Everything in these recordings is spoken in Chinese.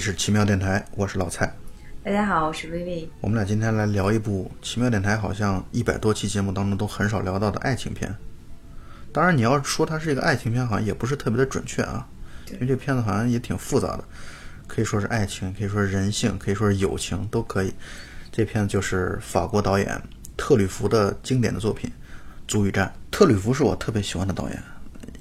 是奇妙电台，我是老蔡。大家好，我是薇薇。我们俩今天来聊一部奇妙电台好像一百多期节目当中都很少聊到的爱情片。当然，你要说它是一个爱情片，好像也不是特别的准确啊，因为这片子好像也挺复杂的，可以说是爱情，可以说是人性，可以说是友情，都可以。这片子就是法国导演特吕弗的经典的作品《足与战》。特吕弗是我特别喜欢的导演，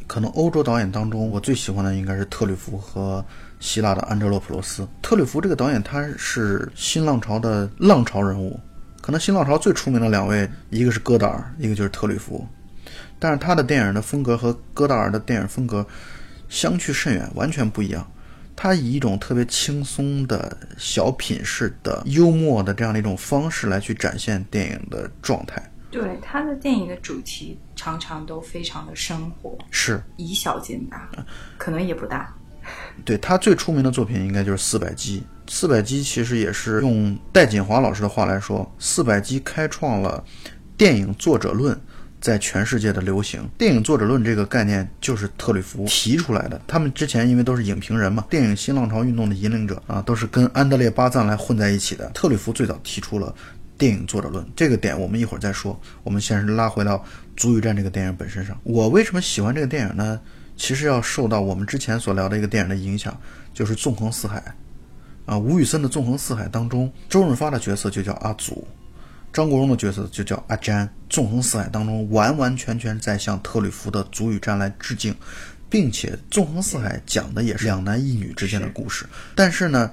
可能欧洲导演当中我最喜欢的应该是特吕弗和希腊的安哲洛普罗斯。特吕弗这个导演他是新浪潮的浪潮人物，可能新浪潮最出名的两位，一个是戈达尔，一个就是特吕弗。但是他的电影的风格和戈达尔的电影风格相去甚远，完全不一样。他以一种特别轻松的小品式的幽默的这样的一种方式来去展现电影的状态。对他的电影的主题常常都非常的生活，是以小见大，可能也不大。对他最出名的作品应该就是《四百击》。《四百击》其实也是用戴锦华老师的话来说，《四百击》开创了电影作者论。在全世界的流行，电影作者论这个概念就是特吕弗提出来的。他们之前因为都是影评人嘛，电影新浪潮运动的引领者啊，都是跟安德烈巴赞来混在一起的。特吕弗最早提出了电影作者论，这个点我们一会儿再说。我们先是拉回到《足与战》这个电影本身上。我为什么喜欢这个电影呢？其实要受到我们之前所聊的一个电影的影响，就是《纵横四海》啊，吴宇森的《纵横四海》当中，周润发的角色就叫阿祖。张国荣的角色就叫阿詹，《纵横四海》当中完完全全在向特吕弗的《足与战》来致敬，并且《纵横四海》讲的也是两男一女之间的故事。但是呢，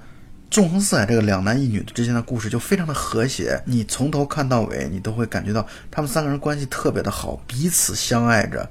《纵横四海》这个两男一女之间的故事就非常的和谐，你从头看到尾，你都会感觉到他们三个人关系特别的好，彼此相爱着。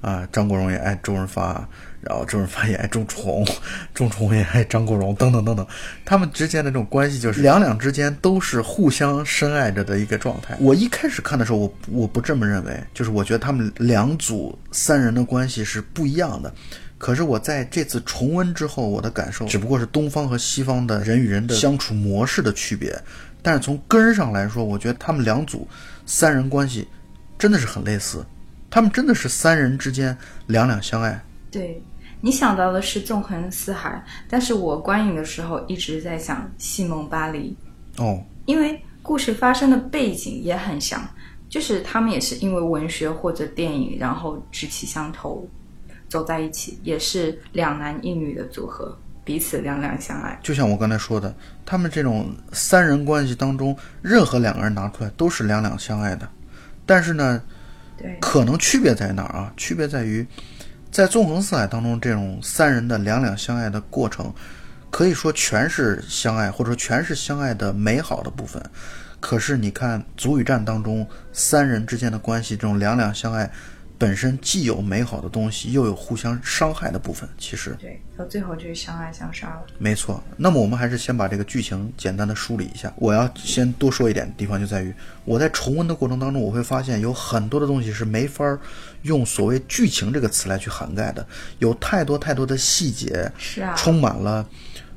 啊，张国荣也爱周润发。然后周润发也爱钟楚红，钟楚红也爱张国荣，等等等等，他们之间的这种关系就是两两之间都是互相深爱着的一个状态。我一开始看的时候，我我不这么认为，就是我觉得他们两组三人的关系是不一样的。可是我在这次重温之后，我的感受只不过是东方和西方的人与人的相处模式的区别。但是从根儿上来说，我觉得他们两组三人关系真的是很类似，他们真的是三人之间两两相爱。对你想到的是纵横四海，但是我观影的时候一直在想《西蒙巴黎》哦，因为故事发生的背景也很像，就是他们也是因为文学或者电影，然后志气相投，走在一起，也是两男一女的组合，彼此两两相爱。就像我刚才说的，他们这种三人关系当中，任何两个人拿出来都是两两相爱的，但是呢，可能区别在哪儿啊？区别在于。在纵横四海当中，这种三人的两两相爱的过程，可以说全是相爱，或者说全是相爱的美好的部分。可是你看《足与战》当中三人之间的关系，这种两两相爱。本身既有美好的东西，又有互相伤害的部分。其实，对，到最后就是相爱相杀了。没错。那么我们还是先把这个剧情简单的梳理一下。我要先多说一点地方，就在于我在重温的过程当中，我会发现有很多的东西是没法用所谓剧情这个词来去涵盖的，有太多太多的细节，是啊，充满了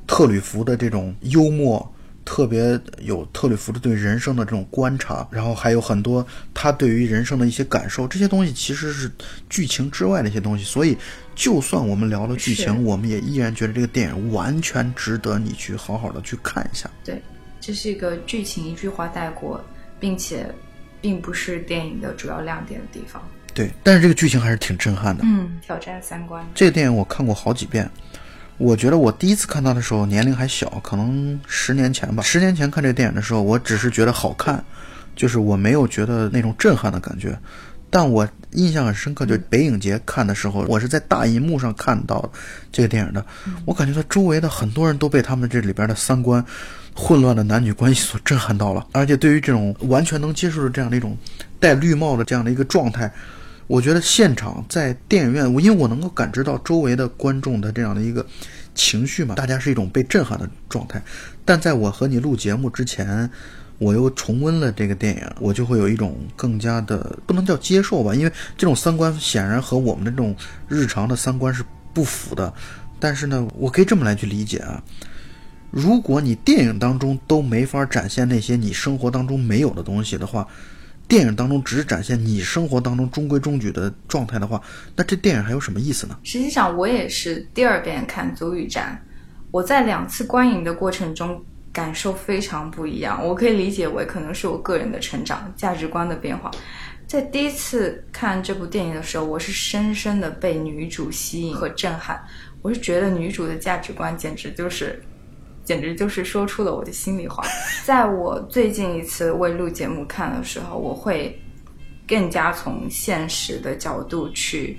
特吕弗的这种幽默。特别有特里弗的对人生的这种观察，然后还有很多他对于人生的一些感受，这些东西其实是剧情之外的一些东西。所以，就算我们聊了剧情，我们也依然觉得这个电影完全值得你去好好的去看一下。对，这是一个剧情一句话带过，并且并不是电影的主要亮点的地方。对，但是这个剧情还是挺震撼的。嗯，挑战三观。这个电影我看过好几遍。我觉得我第一次看他的时候年龄还小，可能十年前吧。十年前看这个电影的时候，我只是觉得好看，就是我没有觉得那种震撼的感觉。但我印象很深刻，就北影节看的时候，我是在大银幕上看到这个电影的。我感觉到周围的很多人都被他们这里边的三观混乱的男女关系所震撼到了，而且对于这种完全能接受的这样的一种戴绿帽的这样的一个状态。我觉得现场在电影院，我因为我能够感知到周围的观众的这样的一个情绪嘛，大家是一种被震撼的状态。但在我和你录节目之前，我又重温了这个电影，我就会有一种更加的不能叫接受吧，因为这种三观显然和我们的这种日常的三观是不符的。但是呢，我可以这么来去理解啊，如果你电影当中都没法展现那些你生活当中没有的东西的话。电影当中只是展现你生活当中中规中矩的状态的话，那这电影还有什么意思呢？实际上，我也是第二遍看《足与战》，我在两次观影的过程中感受非常不一样。我可以理解为可能是我个人的成长、价值观的变化。在第一次看这部电影的时候，我是深深的被女主吸引和震撼。我是觉得女主的价值观简直就是，简直就是说出了我的心里话。在我最近一次为录节目看的时候，我会更加从现实的角度去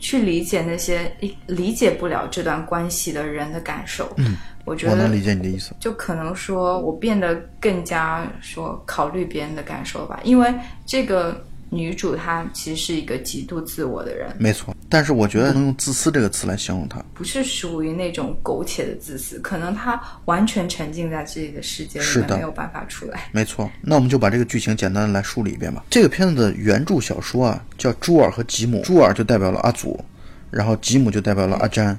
去理解那些理理解不了这段关系的人的感受。嗯，我觉得我能理解你的意思。就可能说我变得更加说考虑别人的感受吧，因为这个女主她其实是一个极度自我的人，没错，但是我觉得不能用自私这个词来形容她。不是属于那种苟且的自私，可能她完全沉浸在自己的世界里没有办法出来。没错，那我们就把这个剧情简单的来梳理一遍吧。这个片子的原著小说啊，叫《朱尔和吉姆》，朱尔就代表了阿祖，然后吉姆就代表了阿詹，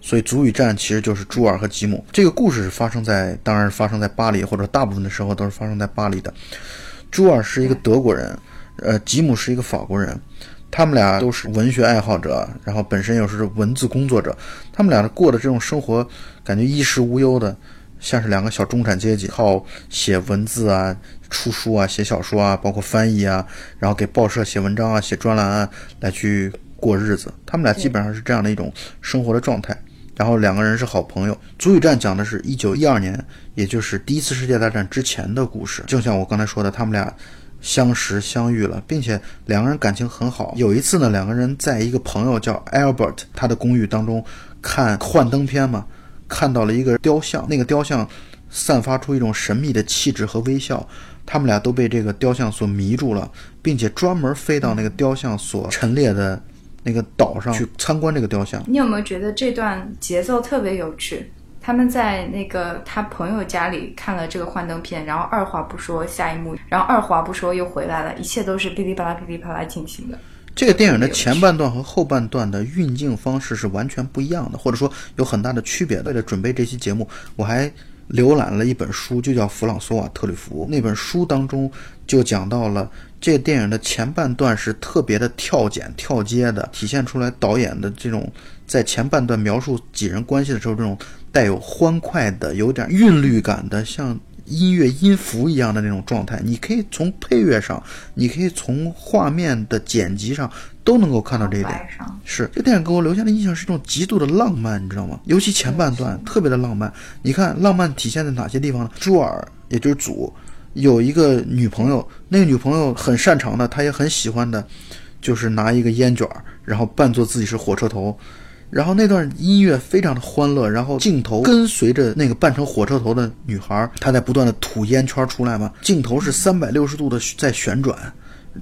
所以祖与战其实就是朱尔和吉姆。这个故事是发生在，当然发生在巴黎，或者大部分的时候都是发生在巴黎的。朱尔是一个德国人，呃，吉姆是一个法国人，他们俩都是文学爱好者，然后本身又是文字工作者，他们俩过的这种生活，感觉衣食无忧的，像是两个小中产阶级，靠写文字啊、出书啊、写小说啊，包括翻译啊，然后给报社写文章啊、写专栏啊，来去过日子。他们俩基本上是这样的一种生活的状态。然后两个人是好朋友。《足与战》讲的是一九一二年，也就是第一次世界大战之前的故事。就像我刚才说的，他们俩相识相遇了，并且两个人感情很好。有一次呢，两个人在一个朋友叫 Albert 他的公寓当中看幻灯片嘛，看到了一个雕像，那个雕像散发出一种神秘的气质和微笑。他们俩都被这个雕像所迷住了，并且专门飞到那个雕像所陈列的那个岛上去参观这个雕像。你有没有觉得这段节奏特别有趣？他们在那个他朋友家里看了这个幻灯片，然后二话不说下一幕，然后二话不说又回来了，一切都是噼里啪啦噼里啪啦进行的。这个电影的前半段和后半段的运镜方式是完全不一样的，或者说有很大的区别。为了准备这期节目，我还浏览了一本书，就叫弗朗索瓦特吕弗。那本书当中就讲到了这个电影的前半段是特别的跳剪、跳接的，体现出来导演的这种在前半段描述几人关系的时候，这种带有欢快的、有点韵律感的，像。音乐音符一样的那种状态，你可以从配乐上，你可以从画面的剪辑上都能够看到这一点。是这电影给我留下的印象是一种极度的浪漫，你知道吗？尤其前半段特别的浪漫。你看浪漫体现在哪些地方呢？朱尔也就是祖有一个女朋友，那个女朋友很擅长的，她也很喜欢的，就是拿一个烟卷儿，然后扮作自己是火车头。然后那段音乐非常的欢乐，然后镜头跟随着那个扮成火车头的女孩，她在不断的吐烟圈出来嘛，镜头是三百六十度的在旋转，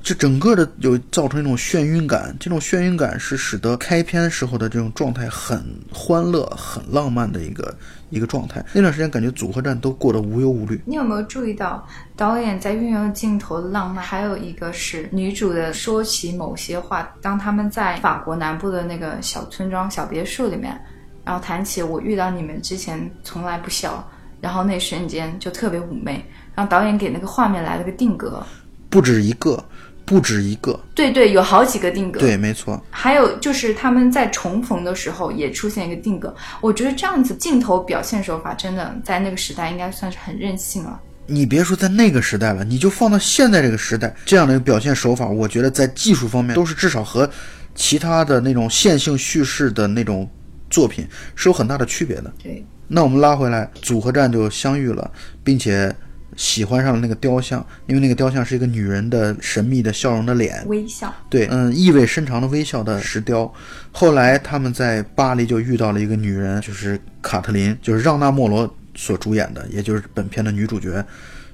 这整个的有造成一种眩晕感，这种眩晕感是使得开篇时候的这种状态很欢乐、很浪漫的一个一个状态。那段时间感觉组合战都过得无忧无虑。你有没有注意到导演在运用镜头的浪漫？还有一个是女主的说起某些话，当他们在法国南部的那个小村庄、小别墅里面，然后谈起我遇到你们之前从来不笑，然后那瞬间就特别妩媚，然后导演给那个画面来了个定格。不止一个，不止一个，对对，有好几个定格。对，没错。还有就是他们在重逢的时候也出现一个定格，我觉得这样子镜头表现手法真的在那个时代应该算是很任性了。你别说在那个时代了，你就放到现在这个时代，这样的一个表现手法，我觉得在技术方面都是至少和其他的那种线性叙事的那种作品是有很大的区别的。对，那我们拉回来，组合战就相遇了，并且喜欢上了那个雕像，因为那个雕像是一个女人的神秘的笑容的脸，微笑。对，嗯，意味深长的微笑的石雕。后来他们在巴黎就遇到了一个女人，就是卡特琳，就是让娜·莫罗所主演的，也就是本片的女主角。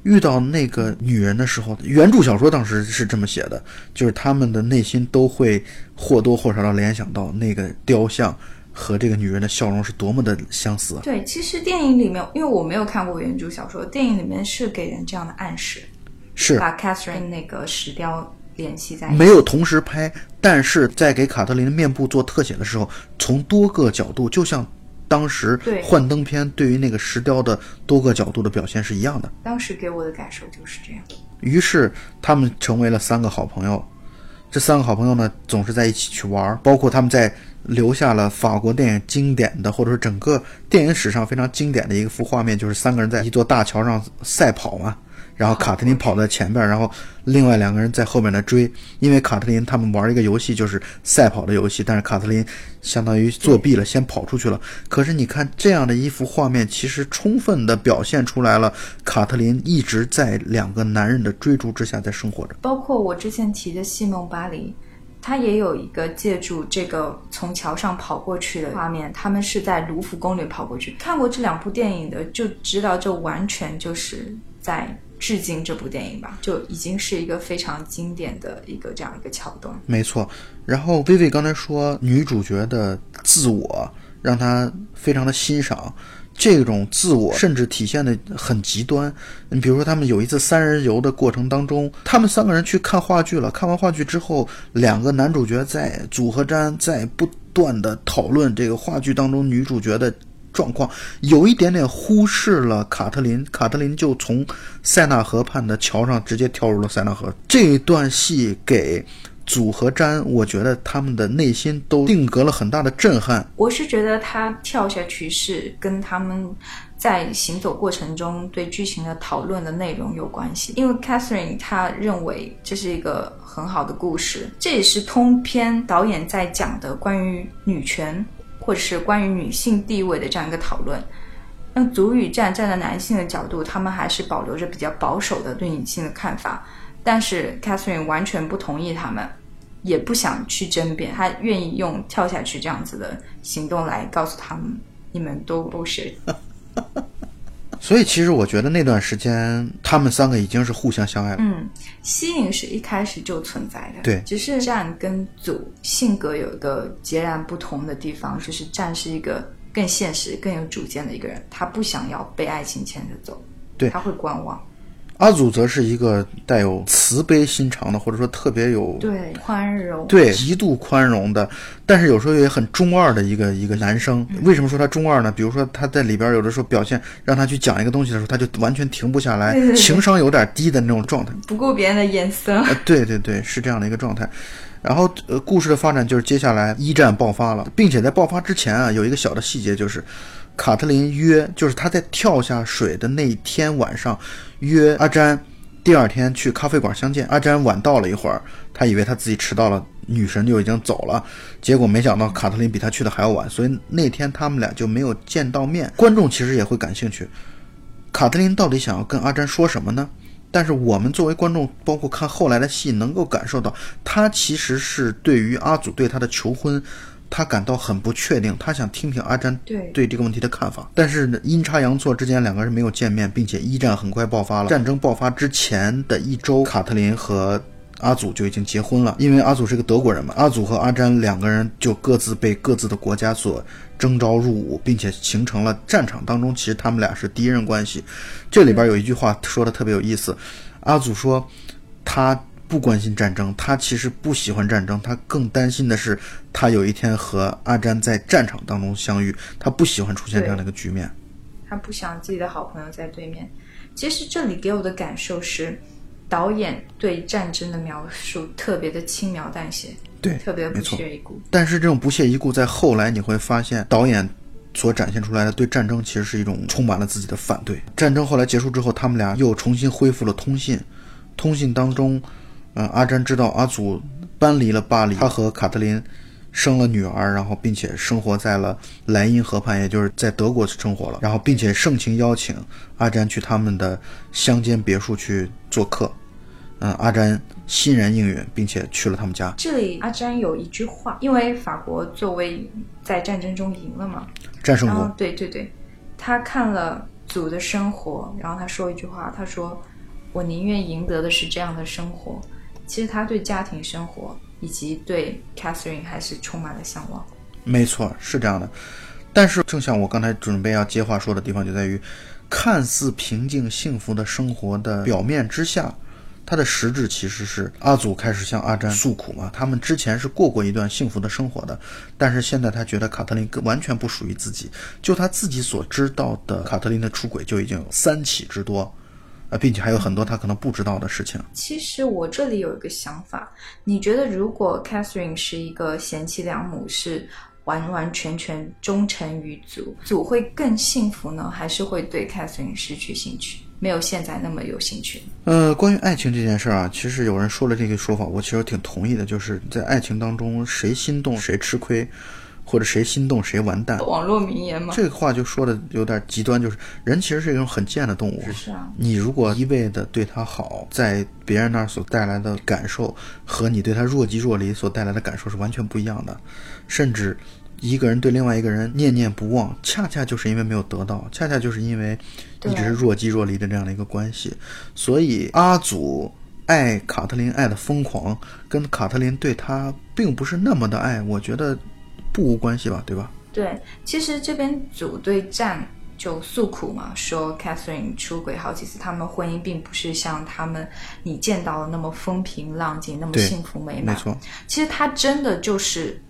遇到那个女人的时候，原著小说当时是这么写的，就是他们的内心都会或多或少的联想到那个雕像和这个女人的笑容是多么的相似。对，其实电影里面，因为我没有看过原著小说，电影里面是给人这样的暗示，是把 Catherine 跟那个石雕联系在一起。没有同时拍，但是在给卡特琳的面部做特写的时候，从多个角度，就像当时幻灯片对于那个石雕的多个角度的表现是一样的。当时给我的感受就是这样。于是他们成为了三个好朋友，这三个好朋友呢，总是在一起去玩儿，包括他们在留下了法国电影经典的，或者说整个电影史上非常经典的一幅画面，就是三个人在一座大桥上赛跑嘛。然后卡特琳跑在前边，然后另外两个人在后面来追。因为卡特琳他们玩一个游戏，就是赛跑的游戏，但是卡特琳相当于作弊了，先跑出去了。可是你看这样的一幅画面，其实充分的表现出来了，卡特琳一直在两个男人的追逐之下在生活着。包括我之前提的《戏梦巴黎》，它也有一个借助这个从桥上跑过去的画面，他们是在卢浮宫里跑过去。看过这两部电影的就知道，这完全就是在。致敬这部电影吧，就已经是一个非常经典的一个这样一个桥段。没错。然后薇薇刚才说女主角的自我让她非常的欣赏，这种自我甚至体现的很极端。你比如说，他们有一次三人游的过程当中，他们三个人去看话剧了。看完话剧之后，两个男主角在组合站在不断的讨论这个话剧当中女主角的。状况有一点点忽视了卡特琳，卡特琳就从塞纳河畔的桥上直接跳入了塞纳河。这一段戏给组合詹，我觉得他们的内心都定格了很大的震撼。我是觉得他跳下去是跟他们在行走过程中对剧情的讨论的内容有关系，因为 Catherine 他认为这是一个很好的故事，这也是通篇导演在讲的关于女权。或者是关于女性地位的这样一个讨论，那足语站站在男性的角度，他们还是保留着比较保守的对女性的看法。但是 Catherine 完全不同意他们，也不想去争辩，他愿意用跳下去这样子的行动来告诉他们，你们都不是。所以，其实我觉得那段时间，他们三个已经是互相相爱了。嗯，吸引是一开始就存在的。对，只是战跟组性格有一个截然不同的地方，就是战是一个更现实、更有主见的一个人，他不想要被爱情牵着走，对，他会观望。阿祖则是一个带有慈悲心肠的，或者说特别有对宽容，对极度宽容的，但是有时候也很中二的一个一个男生。为什么说他中二呢？比如说他在里边有的时候表现，让他去讲一个东西的时候，他就完全停不下来，情商有点低的那种状态，不顾别人的眼色。对对对，是这样的一个状态。然后呃，故事的发展就是接下来一战爆发了，并且在爆发之前啊，有一个小的细节就是。卡特琳约，就是他在跳下水的那天晚上，约阿詹，第二天去咖啡馆相见。阿詹晚到了一会儿，他以为他自己迟到了，女神就已经走了，结果没想到卡特琳比他去的还要晚，所以那天他们俩就没有见到面。观众其实也会感兴趣，卡特琳到底想要跟阿詹说什么呢？但是我们作为观众，包括看后来的戏，能够感受到，他其实是对于阿祖对他的求婚。他感到很不确定，他想听听阿詹对对这个问题的看法。但是阴差阳错之间，两个人没有见面，并且一战很快爆发了。战争爆发之前的一周，卡特琳和阿祖就已经结婚了。因为阿祖是个德国人嘛，阿祖和阿詹两个人就各自被各自的国家所征召入伍，并且形成了战场当中，其实他们俩是敌人关系。这里边有一句话说的特别有意思，阿祖说他。不关心战争，他其实不喜欢战争，他更担心的是，他有一天和阿詹在战场当中相遇，他不喜欢出现这样的一个局面。他不想自己的好朋友在对面。其实这里给我的感受是，导演对战争的描述特别的轻描淡写，对，特别不屑一顾。但是这种不屑一顾，在后来你会发现，导演所展现出来的对战争其实是一种充满了自己的反对。战争后来结束之后，他们俩又重新恢复了通信，通信当中。嗯，阿詹知道阿祖搬离了巴黎，他和卡特琳生了女儿，然后并且生活在了莱茵河畔，也就是在德国生活了。然后并且盛情邀请阿詹去他们的乡间别墅去做客。嗯，阿詹欣然应允，并且去了他们家。这里阿詹有一句话，因为法国作为在战争中赢了嘛，战胜国。对对对，他看了祖的生活，然后他说一句话，他说：“我宁愿赢得的是这样的生活。”其实他对家庭生活以及对 Catherine 还是充满了向往。没错，是这样的。但是，正像我刚才准备要接话说的地方，就在于看似平静幸福的生活的表面之下，它的实质其实是阿祖开始向阿詹诉苦嘛。他们之前是过过一段幸福的生活的，但是现在他觉得卡特琳完全不属于自己。就他自己所知道的，卡特琳的出轨就已经有三起之多。呃，并且还有很多他可能不知道的事情。其实我这里有一个想法，你觉得如果 Catherine 是一个贤妻良母，是完完全全忠诚于祖，祖会更幸福呢，还是会对 Catherine 失去兴趣，没有现在那么有兴趣？呃，关于爱情这件事儿啊，其实有人说了这个说法，我其实挺同意的，就是在爱情当中，谁心动谁吃亏。或者谁心动谁完蛋，网络名言嘛？这个话就说的有点极端，就是人其实是一种很贱的动物。是啊，你如果一味的对他好，在别人那儿所带来的感受和你对他若即若离所带来的感受是完全不一样的。甚至一个人对另外一个人念念不忘，恰恰就是因为没有得到，恰恰就是因为一直是若即若离的这样的一个关系。所以阿祖爱卡特琳爱的疯狂，跟卡特琳对他并不是那么的爱，我觉得。不无关系吧，对吧？对，其实这边组对战就诉苦嘛，说 Catherine 出轨好几次，他们婚姻并不是像他们你见到的那么风平浪静，那么幸福美满。没错，其实他真的就是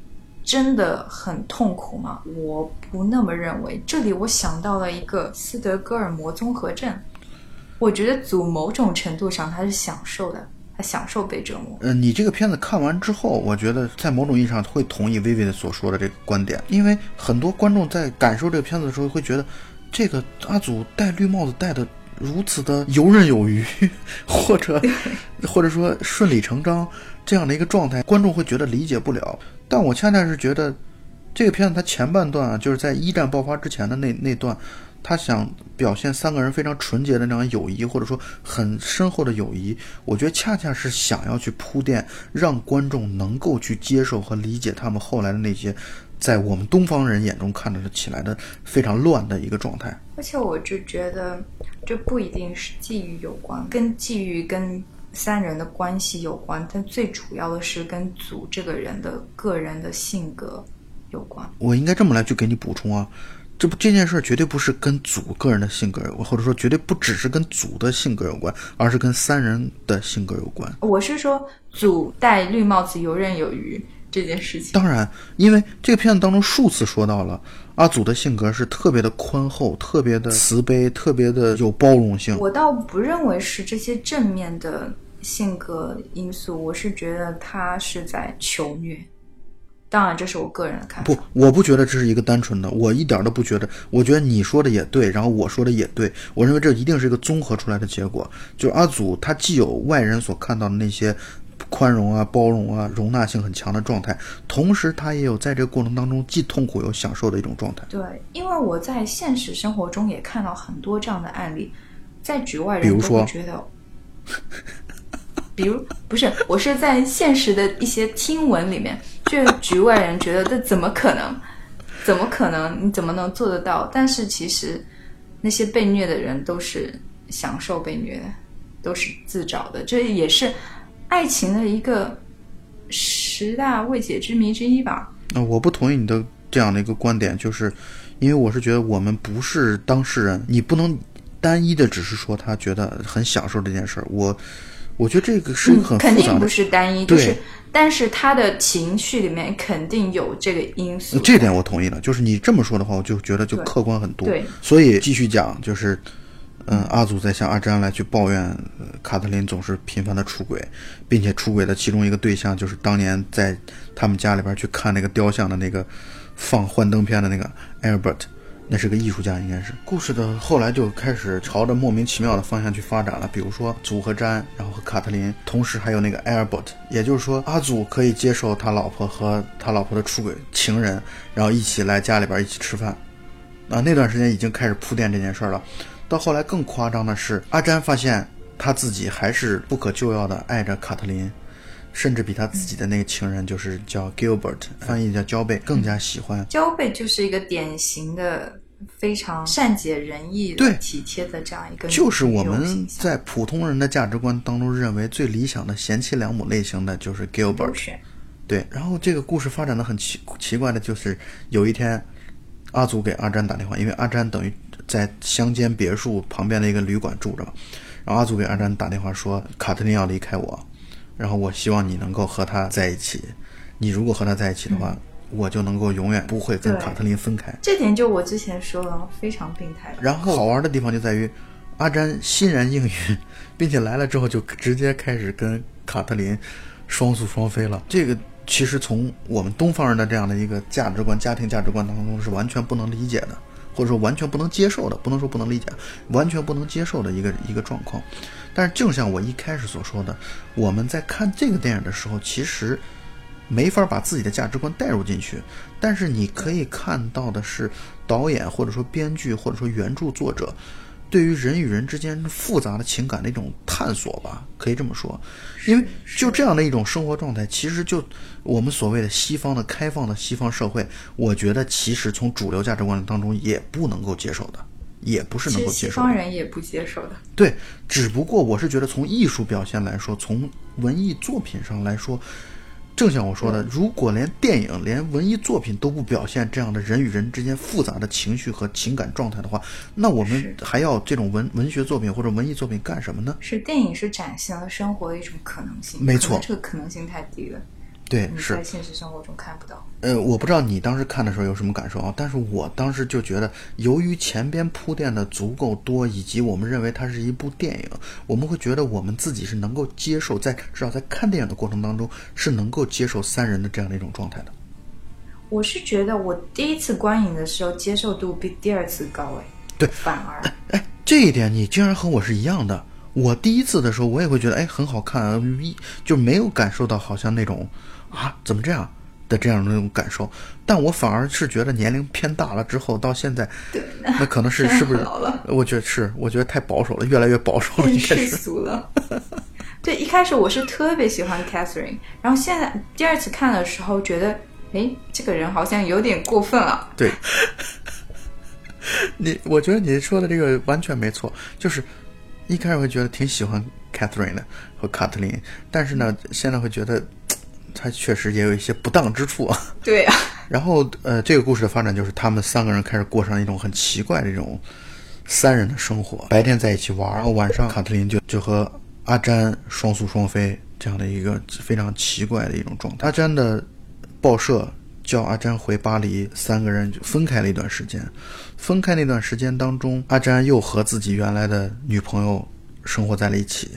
真的很痛苦吗？我不那么认为。这里我想到了一个斯德哥尔摩综合症，我觉得组某种程度上他是享受的。享受被折磨。呃，你这个片子看完之后，我觉得在某种意义上会同意薇薇的所说的这个观点，因为很多观众在感受这个片子的时候会觉得，这个阿祖戴绿帽子戴的如此的游刃有余，或者或者说顺理成章这样的一个状态，观众会觉得理解不了。但我恰恰是觉得，这个片子它前半段啊，就是在一战爆发之前的那那段。他想表现三个人非常纯洁的那种友谊，或者说很深厚的友谊，我觉得恰恰是想要去铺垫，让观众能够去接受和理解他们后来的那些，在我们东方人眼中看着起来的非常乱的一个状态。而且我就觉得，这不一定是际遇有关，跟际遇跟三人的关系有关，但最主要的是跟祖这个人的个人的性格有关。我应该这么来去给你补充啊。这不这件事绝对不是跟祖个人的性格有关，或者说绝对不只是跟祖的性格有关，而是跟三人的性格有关。我是说，祖戴绿帽子游刃有余这件事情。当然，因为这个片子当中数次说到了阿祖的性格是特别的宽厚、特别的慈悲、特别的有包容性。我倒不认为是这些正面的性格因素，我是觉得他是在求虐。当然，这是我个人的看法。不，我不觉得这是一个单纯的，我一点都不觉得。我觉得你说的也对，然后我说的也对。我认为这一定是一个综合出来的结果。就阿祖，他既有外人所看到的那些宽容啊、包容啊、容纳性很强的状态，同时他也有在这个过程当中既痛苦又享受的一种状态。对，因为我在现实生活中也看到很多这样的案例，在局外人都会觉得。比如不是，我是在现实的一些听闻里面，就局外人觉得这怎么可能？怎么可能？你怎么能做得到？但是其实那些被虐的人都是享受被虐的，都是自找的。这也是爱情的一个十大未解之谜之一吧？那我不同意你的这样的一个观点，就是因为我是觉得我们不是当事人，你不能单一的只是说他觉得很享受这件事儿。我。我觉得这个是很肯定不是单一，就是，但是他的情绪里面肯定有这个因素。这点我同意了，就是你这么说的话，我就觉得就客观很多。对，所以继续讲，就是，嗯，阿祖在向阿詹来去抱怨卡特琳总是频繁的出轨，并且出轨的其中一个对象就是当年在他们家里边去看那个雕像的那个放幻灯片的那个 Albert。那是个艺术家，应该是故事的后来就开始朝着莫名其妙的方向去发展了。比如说祖和詹，然后和卡特琳，同时还有那个艾尔伯特，也就是说阿祖可以接受他老婆和他老婆的出轨情人，然后一起来家里边一起吃饭。啊，那段时间已经开始铺垫这件事了。到后来更夸张的是，阿詹发现他自己还是不可救药的爱着卡特琳，甚至比他自己的那个情人，就是叫 Gilbert，翻译叫焦贝，更加喜欢。焦贝就是一个典型的。非常善解人意、对体贴的这样一个，就是我们在普通人的价值观当中认为最理想的贤妻良母类型的就是 Gilbert。对，然后这个故事发展的很奇奇怪的，就是有一天阿祖给阿詹打电话，因为阿詹等于在乡间别墅旁边的一个旅馆住着嘛，然后阿祖给阿詹打电话说卡特琳要离开我，然后我希望你能够和他在一起，你如果和他在一起的话。我就能够永远不会跟卡特琳分开，这点就我之前说了，非常病态。然后好玩的地方就在于，阿詹欣然应允，并且来了之后就直接开始跟卡特琳双宿双飞了。这个其实从我们东方人的这样的一个价值观、家庭价值观当中是完全不能理解的，或者说完全不能接受的。不能说不能理解，完全不能接受的一个一个状况。但是就像我一开始所说的，我们在看这个电影的时候，其实没法把自己的价值观带入进去。但是你可以看到的是，导演或者说编剧或者说原著作者。对于人与人之间复杂的情感的一种探索吧，可以这么说，因为就这样的一种生活状态，其实就我们所谓的西方的开放的西方社会，我觉得其实从主流价值观当中也不能够接受的，也不是能够接受。西方人也不接受的。对，只不过我是觉得从艺术表现来说，从文艺作品上来说。正像我说的，如果连电影、连文艺作品都不表现这样的人与人之间复杂的情绪和情感状态的话，那我们还要这种文文学作品或者文艺作品干什么呢？是电影是展现了生活的一种可能性，没错，这个可能性太低了。对，是在现实生活中看不到。呃，我不知道你当时看的时候有什么感受啊？但是我当时就觉得，由于前边铺垫的足够多，以及我们认为它是一部电影，我们会觉得我们自己是能够接受，在至少在看电影的过程当中是能够接受三人的这样的一种状态的。我是觉得我第一次观影的时候接受度比第二次高哎。对，反而哎，这一点你竟然和我是一样的。我第一次的时候，我也会觉得哎很好看，一就没有感受到好像那种。啊，怎么这样的这样的那种感受？但我反而是觉得年龄偏大了之后，到现在，那可能是 是不是？我觉得是，我觉得太保守了，越来越保守了，世俗了。对，一开始我是特别喜欢 Catherine，然后现在第二次看的时候，觉得哎，这个人好像有点过分了。对，你我觉得你说的这个完全没错，就是一开始会觉得挺喜欢 Catherine 的和卡特琳，但是呢，现在会觉得。他确实也有一些不当之处啊。对啊。然后，呃，这个故事的发展就是他们三个人开始过上一种很奇怪的这种三人的生活。白天在一起玩，然后晚上卡特琳就就和阿詹双宿双飞，这样的一个非常奇怪的一种状态。阿詹的报社叫阿詹回巴黎，三个人就分开了一段时间。分开那段时间当中，阿詹又和自己原来的女朋友生活在了一起。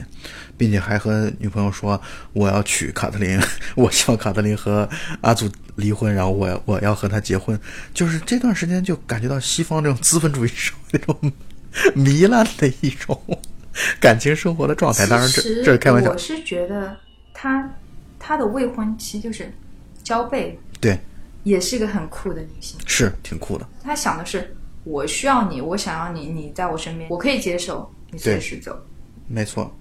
并且还和女朋友说：“我要娶卡特琳，我希望卡特琳和阿祖离婚，然后我我要和他结婚。”就是这段时间就感觉到西方这种资本主义社会那种糜烂的一种 感情生活的状态。当然，这这是开玩笑。我是觉得他他的未婚妻就是焦贝，对，也是一个很酷的女性，是挺酷的。他想的是：我需要你，我想要你，你在我身边，我可以接受你随时走。没错。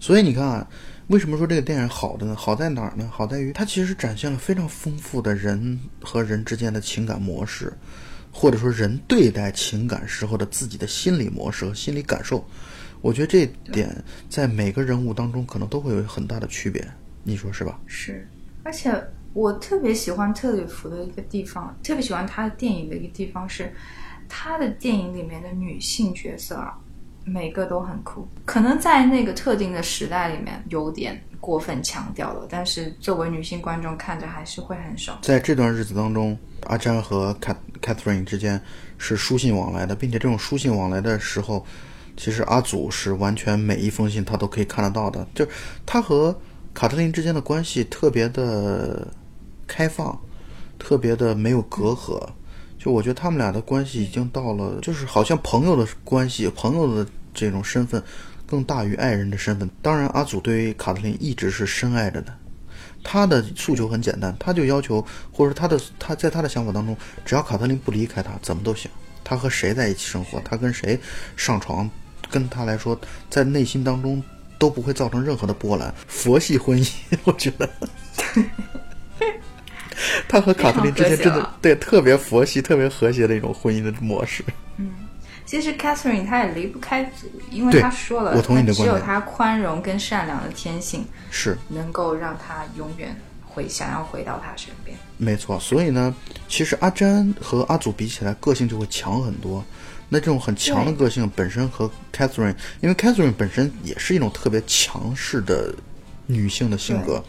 所以你看啊，为什么说这个电影好的呢？好在哪儿呢？好在于它其实展现了非常丰富的人和人之间的情感模式，或者说人对待情感时候的自己的心理模式和心理感受。我觉得这点在每个人物当中可能都会有很大的区别，你说是吧？是，而且我特别喜欢特里弗的一个地方，特别喜欢他的电影的一个地方是，他的电影里面的女性角色啊。每个都很酷，可能在那个特定的时代里面有点过分强调了，但是作为女性观众看着还是会很爽。在这段日子当中，阿詹和凯 Catherine 之间是书信往来的，并且这种书信往来的时候，其实阿祖是完全每一封信他都可以看得到的，就他和卡特琳之间的关系特别的开放，特别的没有隔阂。就我觉得他们俩的关系已经到了，就是好像朋友的关系，朋友的这种身份更大于爱人的身份。当然，阿祖对于卡特琳一直是深爱着的，他的诉求很简单，他就要求，或者他的他在他的想法当中，只要卡特琳不离开他，怎么都行。他和谁在一起生活，他跟谁上床，跟他来说，在内心当中都不会造成任何的波澜。佛系婚姻，我觉得。他和卡特琳之间真的对特别佛系、特别和谐的一种婚姻的模式。嗯，其实 Catherine 她也离不开祖，因为她说了，我同意你的观点，只有他宽容跟善良的天性是能够让她永远回想要回到他身边。没错，所以呢，其实阿詹和阿祖比起来，个性就会强很多。那这种很强的个性本身和 Catherine，因为 Catherine 本身也是一种特别强势的女性的性格。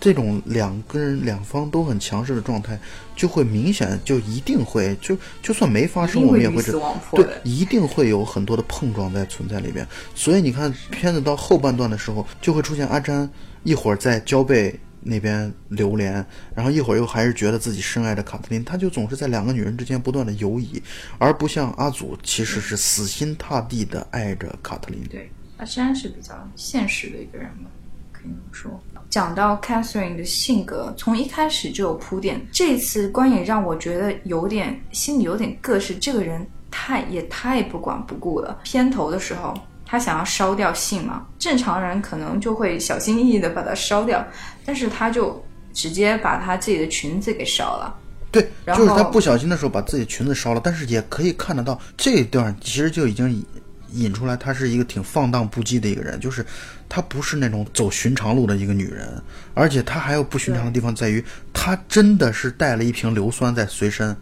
这种两个人两方都很强势的状态，就会明显就一定会就就算没发生，我们也会知对，一定会有很多的碰撞在存在里边。所以你看，片子到后半段的时候，就会出现阿詹一会儿在焦贝那边流连，然后一会儿又还是觉得自己深爱着卡特琳，他就总是在两个女人之间不断的游移，而不像阿祖其实是死心塌地的爱着卡特琳。对，阿詹是比较现实的一个人嘛，可以说。讲到 Catherine 的性格，从一开始就有铺垫。这次观影让我觉得有点心里有点膈是这个人太也太不管不顾了。片头的时候，他想要烧掉信嘛，正常人可能就会小心翼翼的把它烧掉，但是他就直接把他自己的裙子给烧了。对，就是他不小心的时候把自己裙子烧了，但是也可以看得到这一段其实就已经引出来，他是一个挺放荡不羁的一个人，就是。她不是那种走寻常路的一个女人，而且她还有不寻常的地方在于，她真的是带了一瓶硫酸在随身。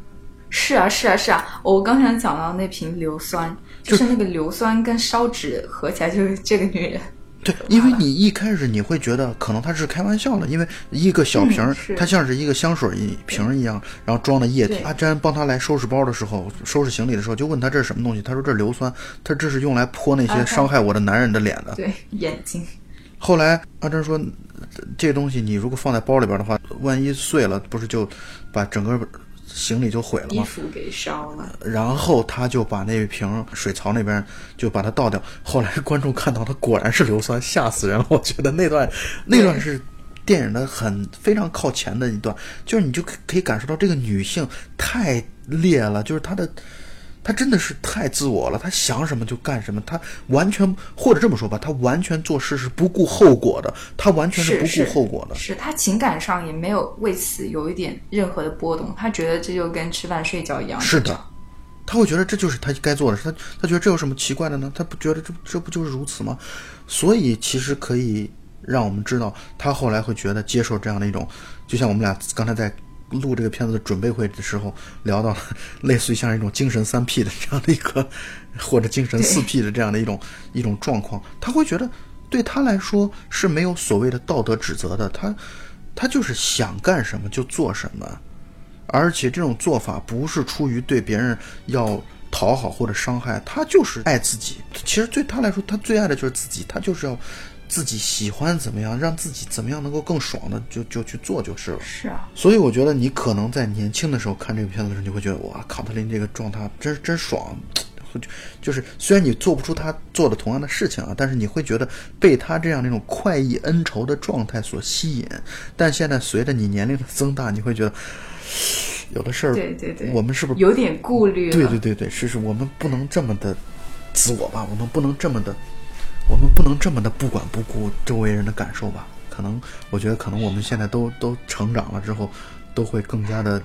是啊，是啊，是啊，我刚才讲到那瓶硫酸，就是那个硫酸跟烧纸合起来就是这个女人。对，因为你一开始你会觉得可能他是开玩笑的，因为一个小瓶，它像是一个香水一瓶一样，然后装的液体。阿詹帮他来收拾包的时候，收拾行李的时候，就问他这是什么东西，他说这是硫酸，他这是用来泼那些伤害我的男人的脸的。对，眼睛。后来阿珍说，这东西你如果放在包里边的话，万一碎了，不是就把整个。行李就毁了嘛？衣服给烧了，然后他就把那瓶水槽那边就把它倒掉。后来观众看到他果然是硫酸，吓死人了。我觉得那段那段是电影的很非常靠前的一段，就是你就可以感受到这个女性太烈了，就是她的。他真的是太自我了，他想什么就干什么，他完全或者这么说吧，他完全做事是不顾后果的，他完全是不顾后果的。是他情感上也没有为此有一点任何的波动，他觉得这就跟吃饭睡觉一样。是的，他会觉得这就是他该做的，他他觉得这有什么奇怪的呢？他不觉得这这不就是如此吗？所以其实可以让我们知道，他后来会觉得接受这样的一种，就像我们俩刚才在。录这个片子的准备会的时候，聊到了 类似于像一种精神三 P 的这样的一个，或者精神四 P 的这样的一种一种状况，他会觉得对他来说是没有所谓的道德指责的，他他就是想干什么就做什么，而且这种做法不是出于对别人要讨好或者伤害，他就是爱自己。其实对他来说，他最爱的就是自己，他就是要。自己喜欢怎么样，让自己怎么样能够更爽的，就就去做就是了。是啊，所以我觉得你可能在年轻的时候看这个片子的时候，你会觉得哇，卡特琳这个状态真真爽，就就是虽然你做不出他做的同样的事情啊，但是你会觉得被他这样那种快意恩仇的状态所吸引。但现在随着你年龄的增大，你会觉得有的事儿，对对对，我们是不是有点顾虑？对对对对，是是，我们不能这么的自我吧？我们不能这么的。我们不能这么的不管不顾周围人的感受吧？可能我觉得，可能我们现在都都成长了之后，都会更加的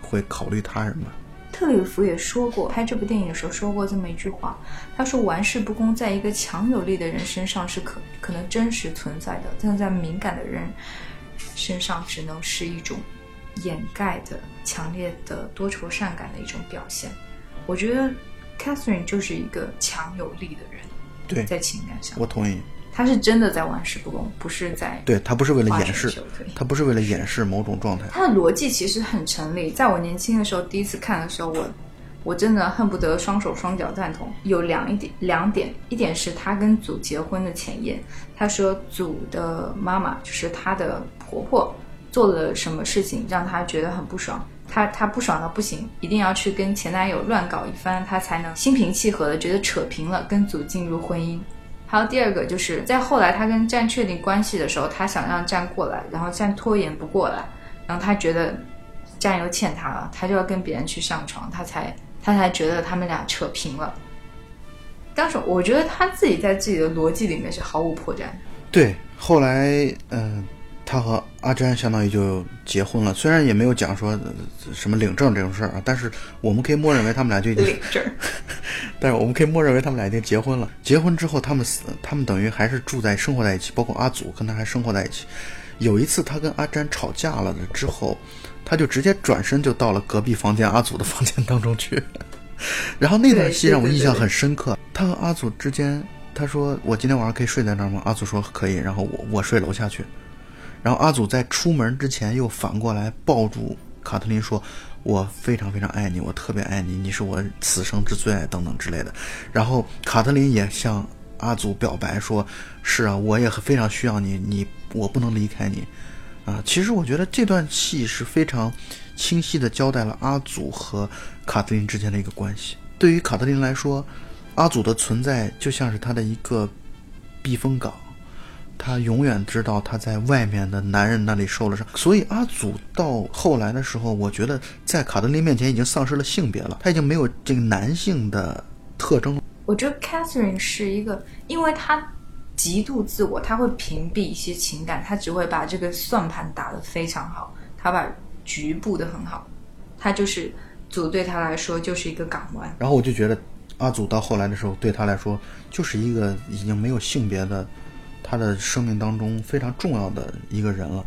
会考虑他人吧。特里弗也说过，拍这部电影的时候说过这么一句话，他说：“玩世不恭，在一个强有力的人身上是可可能真实存在的，但在敏感的人身上只能是一种掩盖的强烈的多愁善感的一种表现。”我觉得 Catherine 就是一个强有力的人。对，在情感上，我同意。他是真的在玩世不恭，不是在。对他不是为了掩饰，他不是为了掩饰某种状态。他的逻辑其实很成立。在我年轻的时候，第一次看的时候，我我真的恨不得双手双脚赞同。有两一点，两点，一点是他跟祖结婚的前夜，他说祖的妈妈就是他的婆婆做了什么事情让他觉得很不爽。她她不爽到不行，一定要去跟前男友乱搞一番，她才能心平气和的觉得扯平了，跟祖进入婚姻。还有第二个，就是在后来她跟战确定关系的时候，她想让战过来，然后战拖延不过来，然后她觉得战又欠她了，她就要跟别人去上床，她才她才觉得他们俩扯平了。当时我觉得她自己在自己的逻辑里面是毫无破绽。对，后来嗯。他和阿詹相当于就结婚了，虽然也没有讲说什么领证这种事儿啊，但是我们可以默认为他们俩就已经领证。但是我们可以默认为他们俩已经结婚了。结婚之后，他们死，他们等于还是住在生活在一起，包括阿祖跟他还生活在一起。有一次他跟阿詹吵架了的之后，他就直接转身就到了隔壁房间阿祖的房间当中去。然后那段戏让我印象很深刻。他和阿祖之间，他说：“我今天晚上可以睡在那儿吗？”阿祖说：“可以。”然后我我睡楼下去。然后阿祖在出门之前又反过来抱住卡特琳说：“我非常非常爱你，我特别爱你，你是我此生之最爱等等之类的。”然后卡特琳也向阿祖表白说：“是啊，我也非常需要你，你我不能离开你。”啊，其实我觉得这段戏是非常清晰的交代了阿祖和卡特琳之间的一个关系。对于卡特琳来说，阿祖的存在就像是他的一个避风港，他永远知道他在外面的男人那里受了伤。所以阿祖到后来的时候，我觉得在卡德琳面前已经丧失了性别了，他已经没有这个男性的特征了。我觉得 Catherine 是一个，因为她极度自我，她会屏蔽一些情感，她只会把这个算盘打得非常好，她把局布的很好，她就是组对她来说就是一个港湾。然后我就觉得阿祖到后来的时候，对她来说就是一个已经没有性别的，他的生命当中非常重要的一个人了。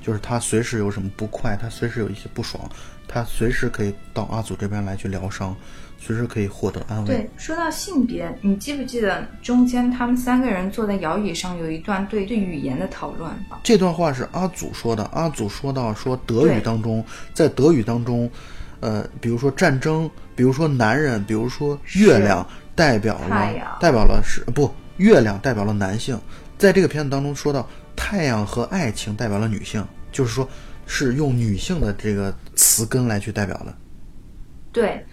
就是他随时有什么不快，他随时有一些不爽，他随时可以到阿祖这边来去疗伤，随时可以获得安慰。对，说到性别，你记不记得中间他们三个人坐在摇椅上有一段对对语言的讨论？这段话是阿祖说的。阿祖说到说德语当中，在德语当中，呃，比如说战争，比如说男人，比如说月亮，代表了代表了是不月亮代表了男性，在这个片子当中说到太阳和爱情代表了女性，就是说是用女性的这个词根来去代表的。对，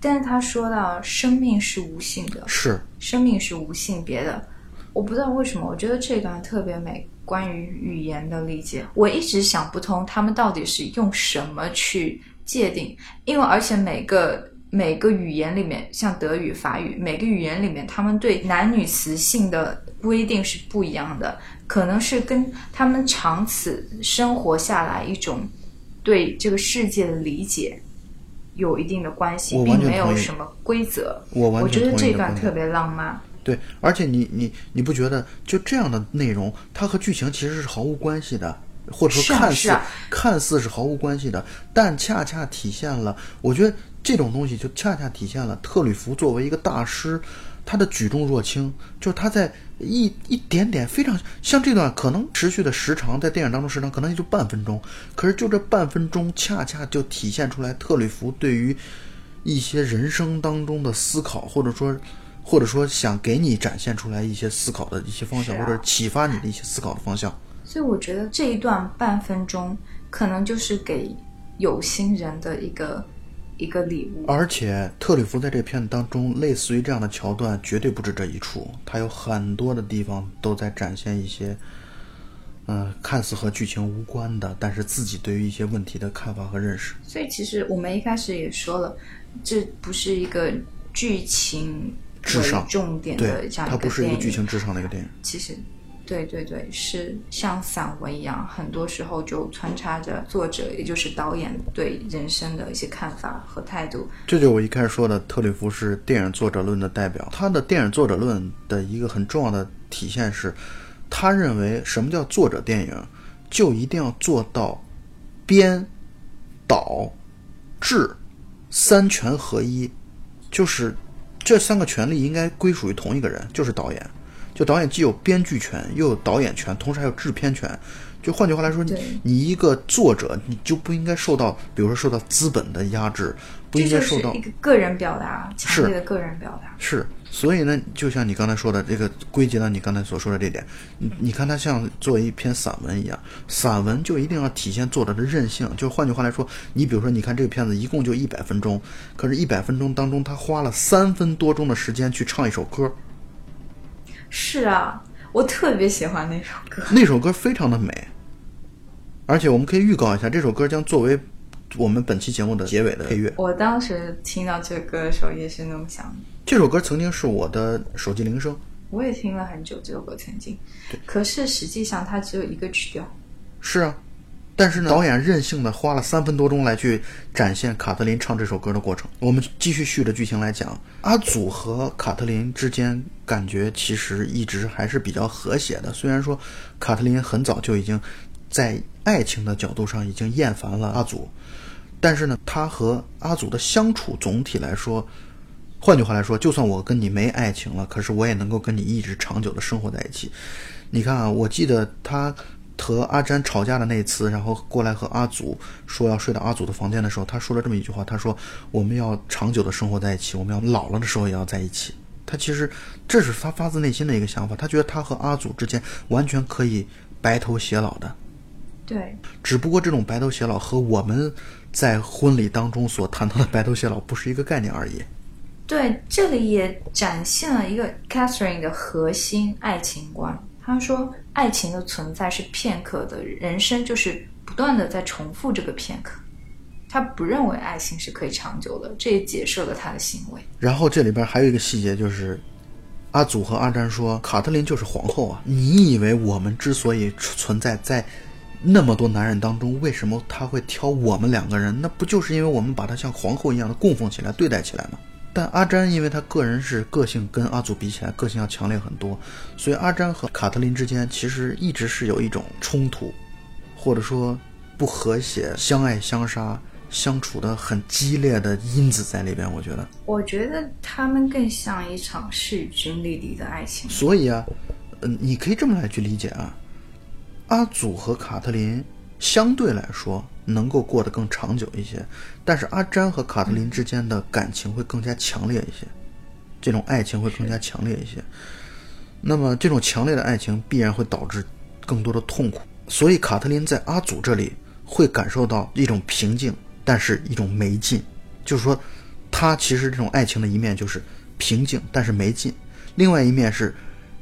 但是他说到生命是无性的，是生命是无性别的。我不知道为什么，我觉得这段特别美。关于语言的理解，我一直想不通，他们到底是用什么去界定？因为而且每个每个语言里面，像德语、法语，每个语言里面，他们对男女词性的规定是不一样的，可能是跟他们长此生活下来一种对这个世界的理解有一定的关系并没有什么规则。我完全我觉得这段特别浪漫。对，而且你你你不觉得就这样的内容，它和剧情其实是毫无关系的，或者说看似、看似是毫无关系的，但恰恰体现了，我觉得这种东西就恰恰体现了特吕弗作为一个大师，他的举重若轻，就是他在一一点点非常像这段可能持续的时长，在电影当中时长可能也就半分钟，可是就这半分钟，恰恰就体现出来特吕弗对于一些人生当中的思考，或者说，或者说想给你展现出来一些思考的一些方向，啊或者启发你的一些思考的方向。所以我觉得这一段半分钟可能就是给有心人的一个一个礼物。而且特里弗在这片子当中，类似于这样的桥段绝对不止这一处，他有很多的地方都在展现一些，嗯、看似和剧情无关的，但是自己对于一些问题的看法和认识。所以其实我们一开始也说了，这不是一个剧情至上重点的对，这样它不是一。个剧情至上的一个电影。其实，对对对，是像散文一样，很多时候就穿插着作者，也就是导演对人生的一些看法和态度。这就我一开始说的，特吕弗是电影作者论的代表。他的电影作者论的一个很重要的体现是，他认为什么叫作者电影，就一定要做到编、导、制三权合一，就是这三个权利应该归属于同一个人，就是导演。就导演既有编剧权，又有导演权，同时还有制片权。就换句话来说，你一个作者，你就不应该受到，比如说受到资本的压制，不应该受到一个个人表达，强是烈的个人表达。是，所以呢，就像你刚才说的，这个归结到你刚才所说的这点，你你看它像做一篇散文一样，散文就一定要体现作者的韧性。就换句话来说，你比如说，你看这个片子一共就一百分钟，可是，一百分钟当中，他花了三分多钟的时间去唱一首歌，是啊，我特别喜欢那首歌。那首歌非常的美，而且我们可以预告一下，这首歌将作为我们本期节目的结尾的配乐。我当时听到这歌的时候也是那么想，这首歌曾经是我的手机铃声，我也听了很久这首歌，曾经。可是实际上它只有一个曲调。是啊，但是呢，导演任性的花了三分多钟来去展现卡特琳唱这首歌的过程。我们继续续着剧情来讲，阿祖和卡特琳之间感觉其实一直还是比较和谐的。虽然说卡特琳很早就已经在爱情的角度上已经厌烦了阿祖，但是呢，他和阿祖的相处总体来说。换句话来说，就算我跟你没爱情了，可是我也能够跟你一直长久的生活在一起。你看啊，我记得他和阿詹吵架的那一次，然后过来和阿祖说要睡到阿祖的房间的时候，他说了这么一句话：“他说我们要长久的生活在一起，我们要老了的时候也要在一起。”他其实这是他发自内心的一个想法，他觉得他和阿祖之间完全可以白头偕老的。对，只不过这种白头偕老和我们在婚礼当中所谈到的白头偕老不是一个概念而已。对，这里也展现了一个 Catherine 的核心爱情观。他说，爱情的存在是片刻的，人生就是不断的在重复这个片刻。他不认为爱情是可以长久的，这也解释了他的行为。然后这里边还有一个细节，就是阿祖和阿詹说，卡特琳就是皇后啊！你以为我们之所以存在在那么多男人当中，为什么他会挑我们两个人？那不就是因为我们把她像皇后一样的供奉起来、对待起来吗？但阿詹因为他个人是个性跟阿祖比起来个性要强烈很多，所以阿詹和卡特琳之间其实一直是有一种冲突，或者说不和谐、相爱相杀、相处的很激烈的因子在里边。我觉得，我觉得他们更像一场势均力敌的爱情。所以啊，嗯，你可以这么来去理解啊，阿祖和卡特琳相对来说。能够过得更长久一些，但是阿詹和卡特琳之间的感情会更加强烈一些，这种爱情会更加强烈一些。那么这种强烈的爱情必然会导致更多的痛苦，所以卡特琳在阿祖这里会感受到一种平静，但是一种没劲。就是说，他其实这种爱情的一面就是平静，但是没劲；另外一面是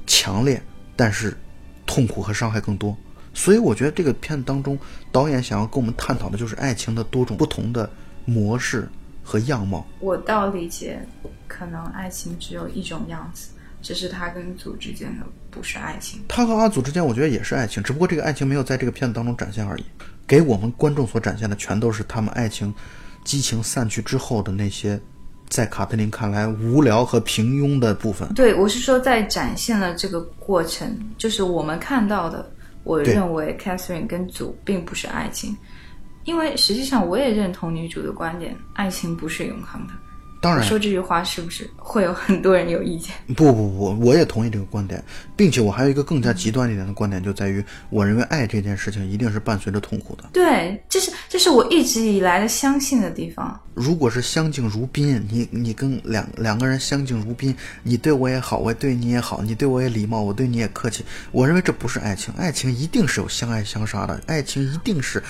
强烈，但是痛苦和伤害更多。所以我觉得这个片子当中，导演想要跟我们探讨的就是爱情的多种不同的模式和样貌。我倒理解，可能爱情只有一种样子，只是他跟组之间的不是爱情。他和阿祖之间，我觉得也是爱情，只不过这个爱情没有在这个片子当中展现而已。给我们观众所展现的，全都是他们爱情激情散去之后的那些，在卡特琳看来无聊和平庸的部分。对，我是说在展现了这个过程，就是我们看到的。我认为 Catherine 跟祖并不是爱情，因为实际上我也认同女主的观点，爱情不是永恒的。当然，说这句话是不是会有很多人有意见？不不不，我也同意这个观点，并且我还有一个更加极端一点的观点，就在于我认为爱这件事情一定是伴随着痛苦的。对，这是这是我一直以来的相信的地方。如果是相敬如宾，你你跟两两个人相敬如宾，你对我也好，我对你也好，你对我也礼貌，我对你也客气，我认为这不是爱情，爱情一定是有相爱相杀的，爱情一定是。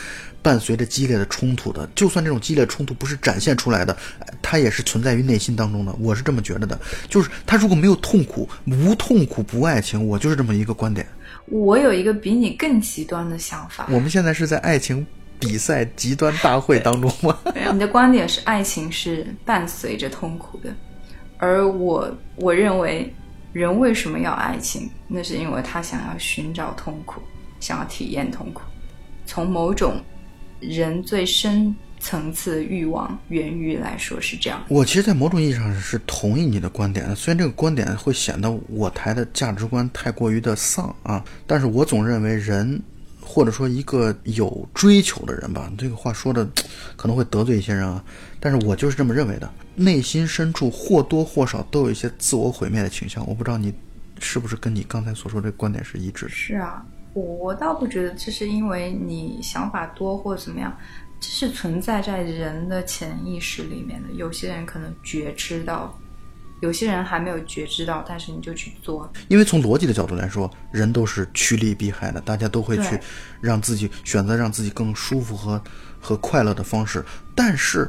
伴随着激烈的冲突的，就算这种激烈冲突不是展现出来的，它也是存在于内心当中的。我是这么觉得的，就是他如果没有痛苦，无痛苦不爱情，我就是这么一个观点。我有一个比你更极端的想法。我们现在是在爱情比赛极端大会当中吗？你的观点是爱情是伴随着痛苦的，而我我认为人为什么要爱情？那是因为他想要寻找痛苦，想要体验痛苦，从某种。人最深层次的欲望源于来说是这样。我其实，在某种意义上是同意你的观点，虽然这个观点会显得我台的价值观太过于的丧啊，但是我总认为人，或者说一个有追求的人吧，这个话说的 可能会得罪一些人啊，但是我就是这么认为的，内心深处或多或少都有一些自我毁灭的倾向。我不知道你是不是跟你刚才所说的观点是一致？是啊。我倒不觉得这是因为你想法多或怎么样，这是存在在人的潜意识里面的。有些人可能觉知到，有些人还没有觉知到，但是你就去做。因为从逻辑的角度来说，人都是趋利避害的，大家都会去让自己选择让自己更舒服和和快乐的方式，但是。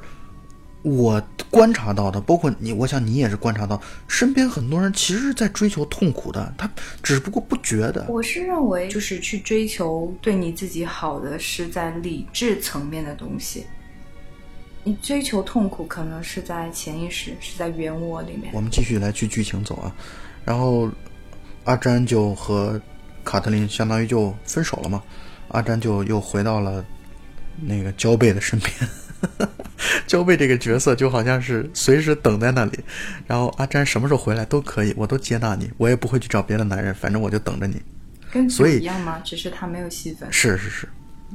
我观察到的，包括你，我想你也是观察到，身边很多人其实是在追求痛苦的，他只不过不觉得。我是认为，就是去追求对你自己好的，是在理智层面的东西。你追求痛苦，可能是在潜意识，是在原我里面。我们继续来去剧情走啊，然后阿詹就和卡特琳相当于就分手了嘛，阿詹就又回到了那个焦贝的身边。焦贝这个角色就好像是随时等在那里，然后阿詹什么时候回来都可以，我都接纳你，我也不会去找别的男人，反正我就等着你。跟所以一样吗？只是他没有戏份。是是是，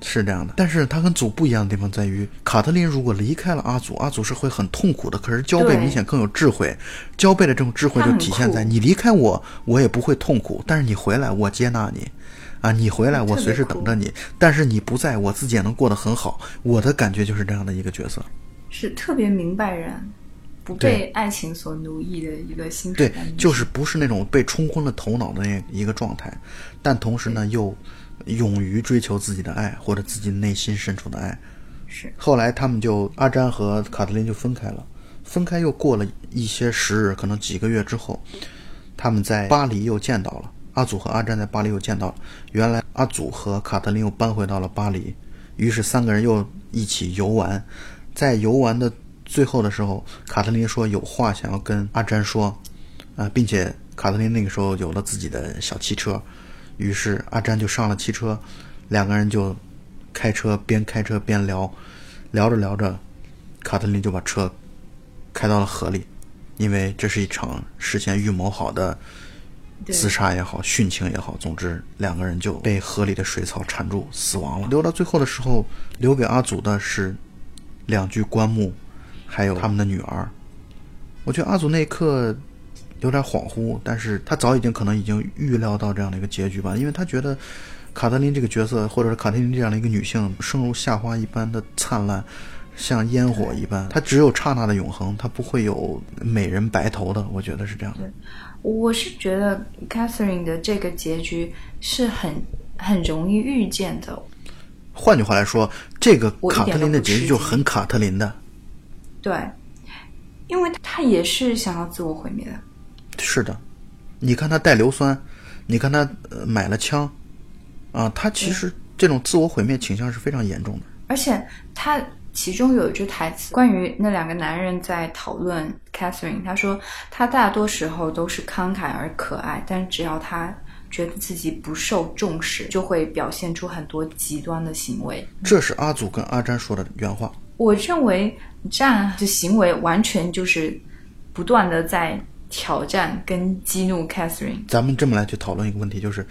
是这样的。但是他跟祖不一样的地方在于，卡特琳如果离开了阿祖，阿祖是会很痛苦的。可是焦贝明显更有智慧，焦贝的这种智慧就体现在你离开我，我也不会痛苦，但是你回来，我接纳你。啊，你回来我随时等着你，但是你不在我自己也能过得很好。我的感觉就是这样的一个角色。是特别明白人，不被爱情所奴役的一个心态对，就是不是那种被冲昏了头脑的那一个状态，但同时呢又勇于追求自己的爱或者自己内心深处的爱。是后来他们就阿詹和卡特琳就分开了，分开又过了一些时日，可能几个月之后，他们在巴黎又见到了阿祖和阿詹在巴黎又见到了。原来阿祖和卡特琳又搬回到了巴黎，于是三个人又一起游玩。在游玩的最后的时候，卡特琳说有话想要跟阿詹说，啊、并且卡特琳那个时候有了自己的小汽车，于是阿詹就上了汽车，两个人就开车边开车边聊，聊着聊着，卡特琳就把车开到了河里，因为这是一场事先预谋好的自杀也好，殉情也好，总之两个人就被河里的水草缠住死亡了。留到最后的时候，留给阿祖的是两具棺木，还有他们的女儿。我觉得阿祖那一刻有点恍惚，但是他早已经可能已经预料到这样的一个结局吧，因为他觉得卡特琳这个角色，或者是卡特琳这样的一个女性，生如夏花一般的灿烂，像烟火一般，她只有刹那的永恒，她不会有美人白头的，我觉得是这样的。我是觉得 Catherine 的这个结局是很很容易预见的。换句话来说，这个卡特琳的结局就很卡特琳的。对，因为他也是想要自我毁灭的。是的，你看他带硫酸，你看他、呃、买了枪，啊，他其实这种自我毁灭倾向是非常严重的。而且他其中有一句台词，关于那两个男人在讨论 Catherine，他说他大多时候都是慷慨而可爱，但只要他觉得自己不受重视，就会表现出很多极端的行为。这是阿祖跟阿詹说的原话。我认为这样的行为完全就是不断的在挑战跟激怒 Catherine。咱们这么来去讨论一个问题，就是，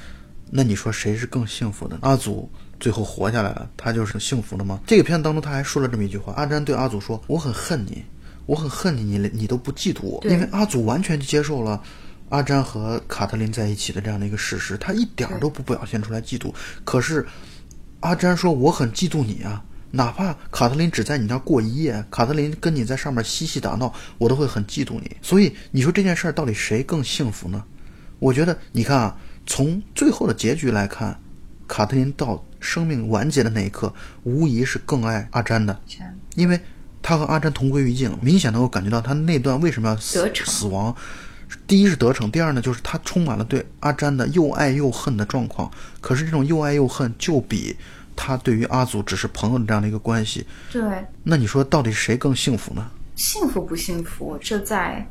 那你说谁是更幸福的？阿祖最后活下来了，他就是幸福的吗？这个片子当中他还说了这么一句话：阿詹对阿祖说：“我很恨你，我很恨你，你你都不嫉妒我。”因为阿祖完全接受了。阿詹和卡特琳在一起的这样的一个事实，他一点儿都不表现出来嫉妒。可是，阿詹说：“我很嫉妒你啊，哪怕卡特琳只在你那儿过一夜，卡特琳跟你在上面嬉戏打闹，我都会很嫉妒你。”所以，你说这件事儿到底谁更幸福呢？我觉得，你看啊，从最后的结局来看，卡特琳到生命完结的那一刻，无疑是更爱阿詹的，因为他和阿詹同归于尽，明显能够感觉到他那段为什么要死得死亡。第一是得逞，第二呢，就是他充满了对阿詹的又爱又恨的状况。可是这种又爱又恨，就比他对于阿祖只是朋友的这样的一个关系，对，那你说到底谁更幸福呢？幸福不幸福，这在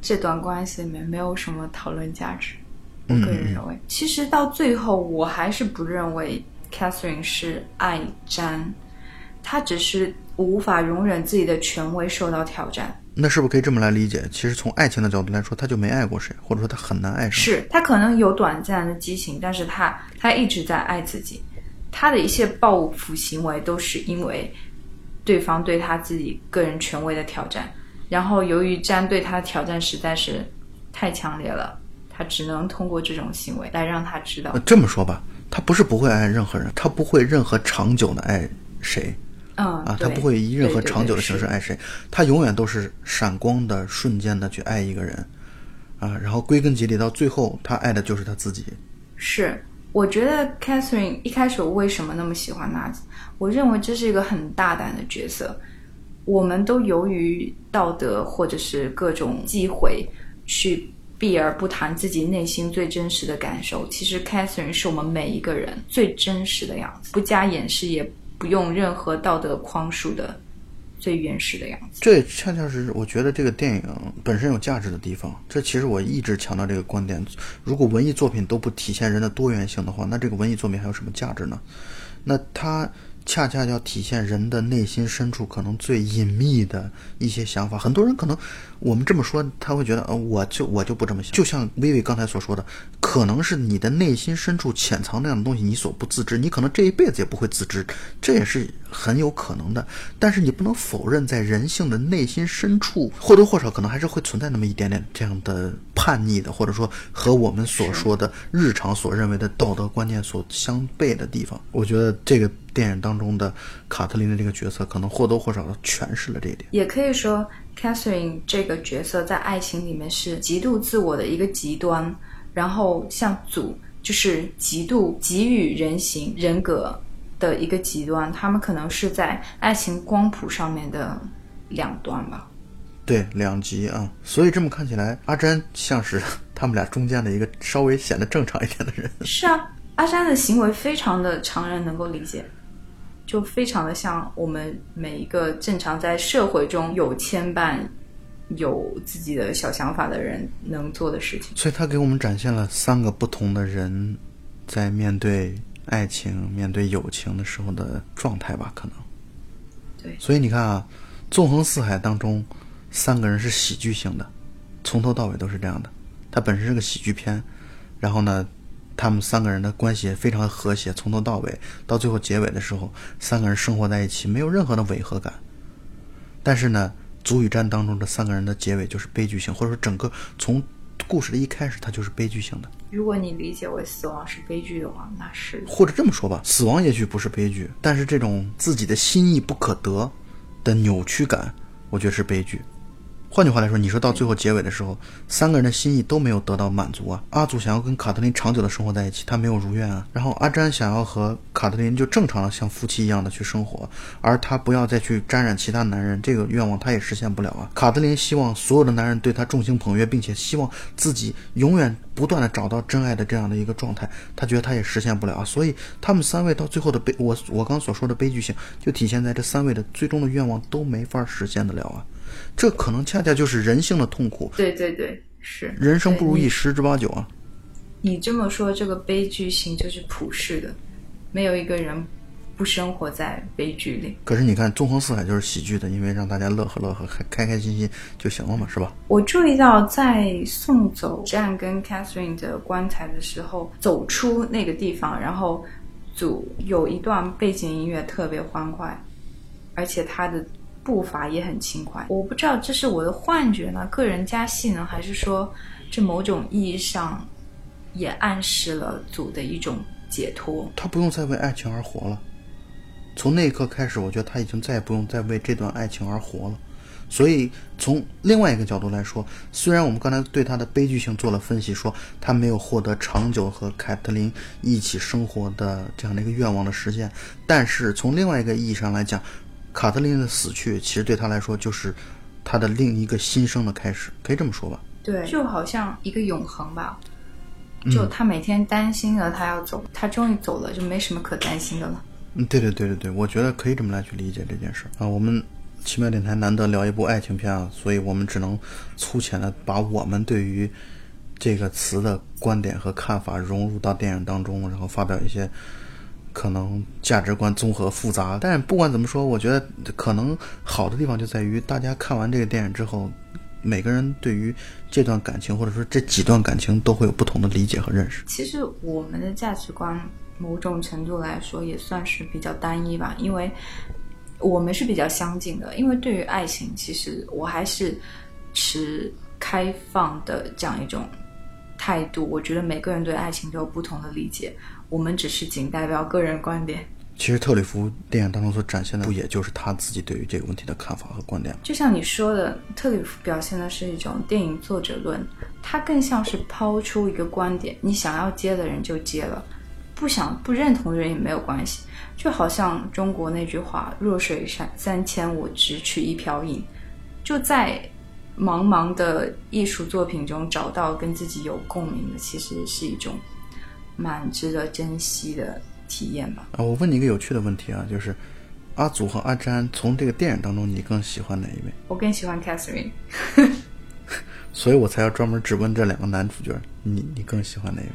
这段关系里面没有什么讨论价值。我个人认为，其实到最后，我还是不认为 Catherine 是爱詹，她只是无法容忍自己的权威受到挑战。那是不是可以这么来理解？其实从爱情的角度来说，他就没爱过谁，或者说他很难爱上。是他可能有短暂的激情，但是他他一直在爱自己，她的一切报复行为都是因为对方对他自己个人权威的挑战。然后由于詹对他的挑战实在是太强烈了，他只能通过这种行为来让他知道呃，，这么说吧，他不是不会爱任何人，他不会任何长久的爱谁嗯啊，他不会以任何长久的形式爱谁，他永远都是闪光的、瞬间的去爱一个人，啊，然后归根结底到最后，他爱的就是他自己。是，我觉得 Catherine 一开始我为什么那么喜欢她？我认为这是一个很大胆的角色。我们都由于道德或者是各种忌讳，去避而不谈自己内心最真实的感受。其实 Catherine 是我们每一个人最真实的样子，不加掩饰，也不用任何道德框束的最原始的样子。这也恰恰是我觉得这个电影本身有价值的地方。这其实我一直强调这个观点：如果文艺作品都不体现人的多元性的话，那这个文艺作品还有什么价值呢？那它恰恰要体现人的内心深处可能最隐秘的一些想法。很多人可能我们这么说，他会觉得，呃，我就我就不这么想。就像薇薇刚才所说的，可能是你的内心深处潜藏那样的东西，你所不自知，你可能这一辈子也不会自知，这也是很有可能的。但是你不能否认，在人性的内心深处，或多或少可能还是会存在那么一点点这样的叛逆的，或者说和我们所说的日常所认为的道德观念所相悖的地方。我觉得这个。电影当中的卡特琳的这个角色，可能或多或少的诠释了这一点。也可以说，Catherine 这个角色在爱情里面是极度自我的一个极端，然后像祖就是极度给予人形人格的一个极端，他们可能是在爱情光谱上面的两端吧。对，两极啊。所以这么看起来，阿詹像是他们俩中间的一个稍微显得正常一点的人。是啊，阿詹的行为非常的常人能够理解。就非常的像我们每一个正常在社会中有牵绊、有自己的小想法的人能做的事情。所以他给我们展现了三个不同的人在面对爱情、面对友情的时候的状态吧？可能。对。所以你看啊，《纵横四海》当中三个人是喜剧性的，从头到尾都是这样的。它本身是个喜剧片，然后呢？他们三个人的关系非常和谐，从头到尾，到最后结尾的时候，三个人生活在一起，没有任何的违和感。但是呢，《足与战》当中这三个人的结尾就是悲剧性，或者说整个从故事的一开始，它就是悲剧性的。如果你理解为死亡是悲剧的话，那是或者这么说吧，死亡也许不是悲剧，但是这种自己的心意不可得的扭曲感，我觉得是悲剧。换句话来说，你说到最后结尾的时候，三个人的心意都没有得到满足啊。阿祖想要跟卡特琳长久的生活在一起，他没有如愿啊。然后阿詹想要和卡特琳就正常的像夫妻一样的去生活，而他不要再去沾染其他男人，这个愿望他也实现不了啊。卡特琳希望所有的男人对他众星捧月，并且希望自己永远不断的找到真爱的这样的一个状态，他觉得他也实现不了啊。所以他们三位到最后的悲，我我刚所说的悲剧性，就体现在这三位的最终的愿望都没法实现得了啊。这可能恰恰就是人性的痛苦。对对对，是人生不如意十之八九啊。你这么说，这个悲剧性就是普世的，没有一个人不生活在悲剧里。可是你看，纵横四海就是喜剧的，因为让大家乐呵乐呵，开开开心心就行了嘛，是吧？我注意到，在送走 Jane 跟 Catherine 的棺材的时候，走出那个地方，然后组有一段背景音乐特别欢快，而且他的。步伐也很轻快，我不知道这是我的幻觉呢，个人加戏呢，还是说这某种意义上也暗示了组的一种解脱。他不用再为爱情而活了，从那一刻开始，我觉得他已经再也不用再为这段爱情而活了。所以从另外一个角度来说，虽然我们刚才对他的悲剧性做了分析，说他没有获得长久和凯特琳一起生活的这样的一个愿望的实现，但是从另外一个意义上来讲。卡特琳的死去，其实对他来说就是他的另一个新生的开始，可以这么说吧？对，就好像一个永恒吧。就他每天担心着他要走，他终于走了，就没什么可担心的了。嗯，对对对对对，我觉得可以这么来去理解这件事啊。我们奇妙电台难得聊一部爱情片啊，所以我们只能粗浅的把我们对于这个词的观点和看法融入到电影当中，然后发表一些。可能价值观综合复杂，但不管怎么说，我觉得可能好的地方就在于大家看完这个电影之后，每个人对于这段感情或者说这几段感情都会有不同的理解和认识。其实我们的价值观某种程度来说也算是比较单一吧，因为我们是比较相近的。因为对于爱情，其实我还是持开放的这样一种态度。我觉得每个人对爱情都有不同的理解。我们只是仅代表个人观点。其实特里弗电影当中所展现的，不也就是他自己对于这个问题的看法和观点吗？就像你说的，特里弗表现的是一种电影作者论，他更像是抛出一个观点，你想要接的人就接了，不想不认同的人也没有关系。就好像中国那句话“弱水三三千，我只取一瓢饮”，就在茫茫的艺术作品中找到跟自己有共鸣的，其实是一种。蛮值得珍惜的体验吧。啊，我问你一个有趣的问题啊，就是阿祖和阿詹从这个电影当中，你更喜欢哪一位？我更喜欢 Catherine，所以我才要专门只问这两个男主角，你你更喜欢哪一位？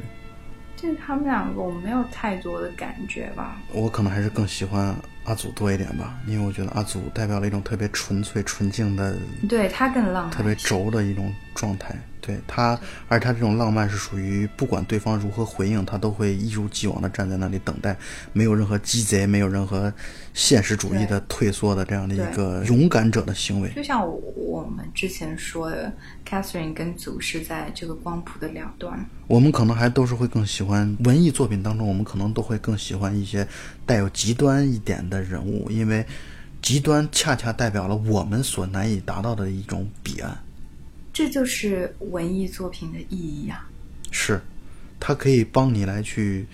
就是他们两个，我没有太多的感觉吧。我可能还是更喜欢阿祖多一点吧，因为我觉得阿祖代表了一种特别纯粹、纯净的，对他更浪漫，特别轴的一种状态。对他，而他这种浪漫是属于不管对方如何回应，他都会一如既往的站在那里等待，没有任何鸡贼，没有任何现实主义的退缩的这样的一个勇敢者的行为。就像我们之前说的，Catherine 跟祖是在这个光谱的两端。我们可能还都是会更喜欢文艺作品当中，我们可能都会更喜欢一些带有极端一点的人物，因为极端恰恰代表了我们所难以达到的一种彼岸。这就是文艺作品的意义啊！是，它可以帮你来去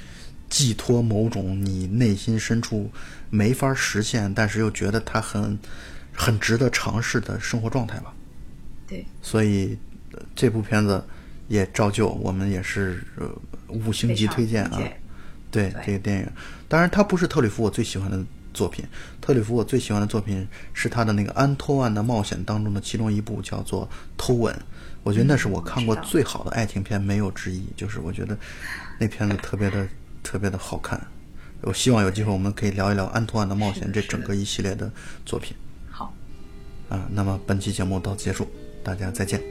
寄托某种你内心深处没法实现，但是又觉得它很很值得尝试的生活状态吧。对，所以这部片子也照旧，我们也是五星级推荐啊！对这个电影，当然它不是特里弗我最喜欢的。作品，特里弗我最喜欢的作品是他的那个《安托万的冒险》当中的其中一部，叫做《偷吻》。我觉得那是我看过最好的爱情片，没有之一。就是我觉得那片子特别的、特别的好看。我希望有机会我们可以聊一聊《安托万的冒险》这整个一系列的作品。好。啊，那么本期节目到此结束，大家再见。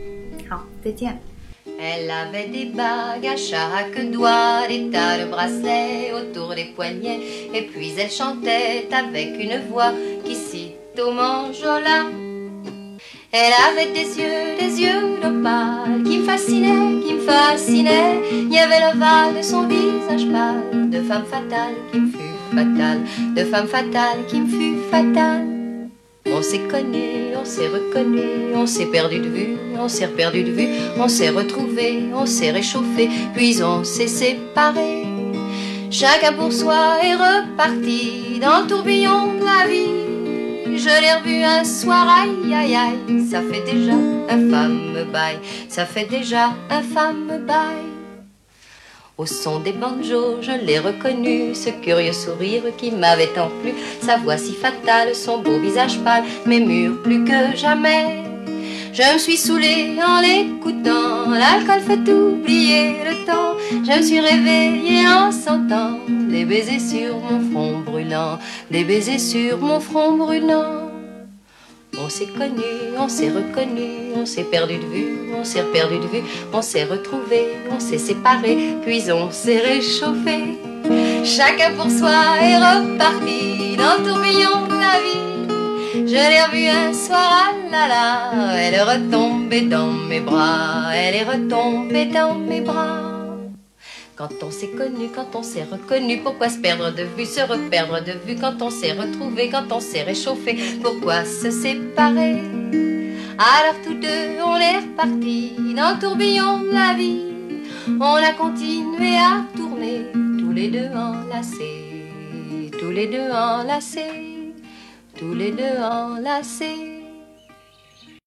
好，再见。Elle avait des bagues à chaque doigt, des tas de bracelets autour des poignets, et puis elle chantait avec une voix qui cite au manjola. Elle avait des yeux, des yeux d'opale qui me fascinaient, qui me fascinaient. Il y avait l'ovale de son visage pâle, de femme fatale qui me fut fatale, de femme fatale qui me fut fatale. On s'est connu, on s'est reconnu, on s'est perdu de vue, on s'est perdu de vue, on s'est retrouvé, on s'est réchauffé, puis on s'est séparé. Chacun pour soi est reparti dans le tourbillon de la vie. Je l'ai revu un soir, aïe aïe aïe, ça fait déjà un femme bail, ça fait déjà un femme bail. Au son des banjos, je l'ai reconnu, ce curieux sourire qui m'avait tant plu, sa voix si fatale, son beau visage pâle, m'émure plus que jamais. Je me suis saoulée en l'écoutant, l'alcool fait oublier le temps. Je me suis réveillée en sentant des baisers sur mon front brûlant, des baisers sur mon front brûlant. On s'est connu, on s'est reconnu, on s'est perdu de vue, on s'est perdu de vue, on s'est retrouvé, on s'est séparé, puis on s'est réchauffé. Chacun pour soi est reparti dans le tourbillon de la vie. Je l'ai revue un soir, ah là là, elle est retombée dans mes bras, elle est retombée dans mes bras. Quand on s'est connu, quand on s'est reconnu, pourquoi se perdre de vue, se reperdre de vue? Quand on s'est retrouvé, quand on s'est réchauffé, pourquoi se séparer? Alors tous deux, on est repartis dans le tourbillon de la vie. On a continué à tourner, tous les deux enlacés, tous les deux enlacés, tous les deux enlacés.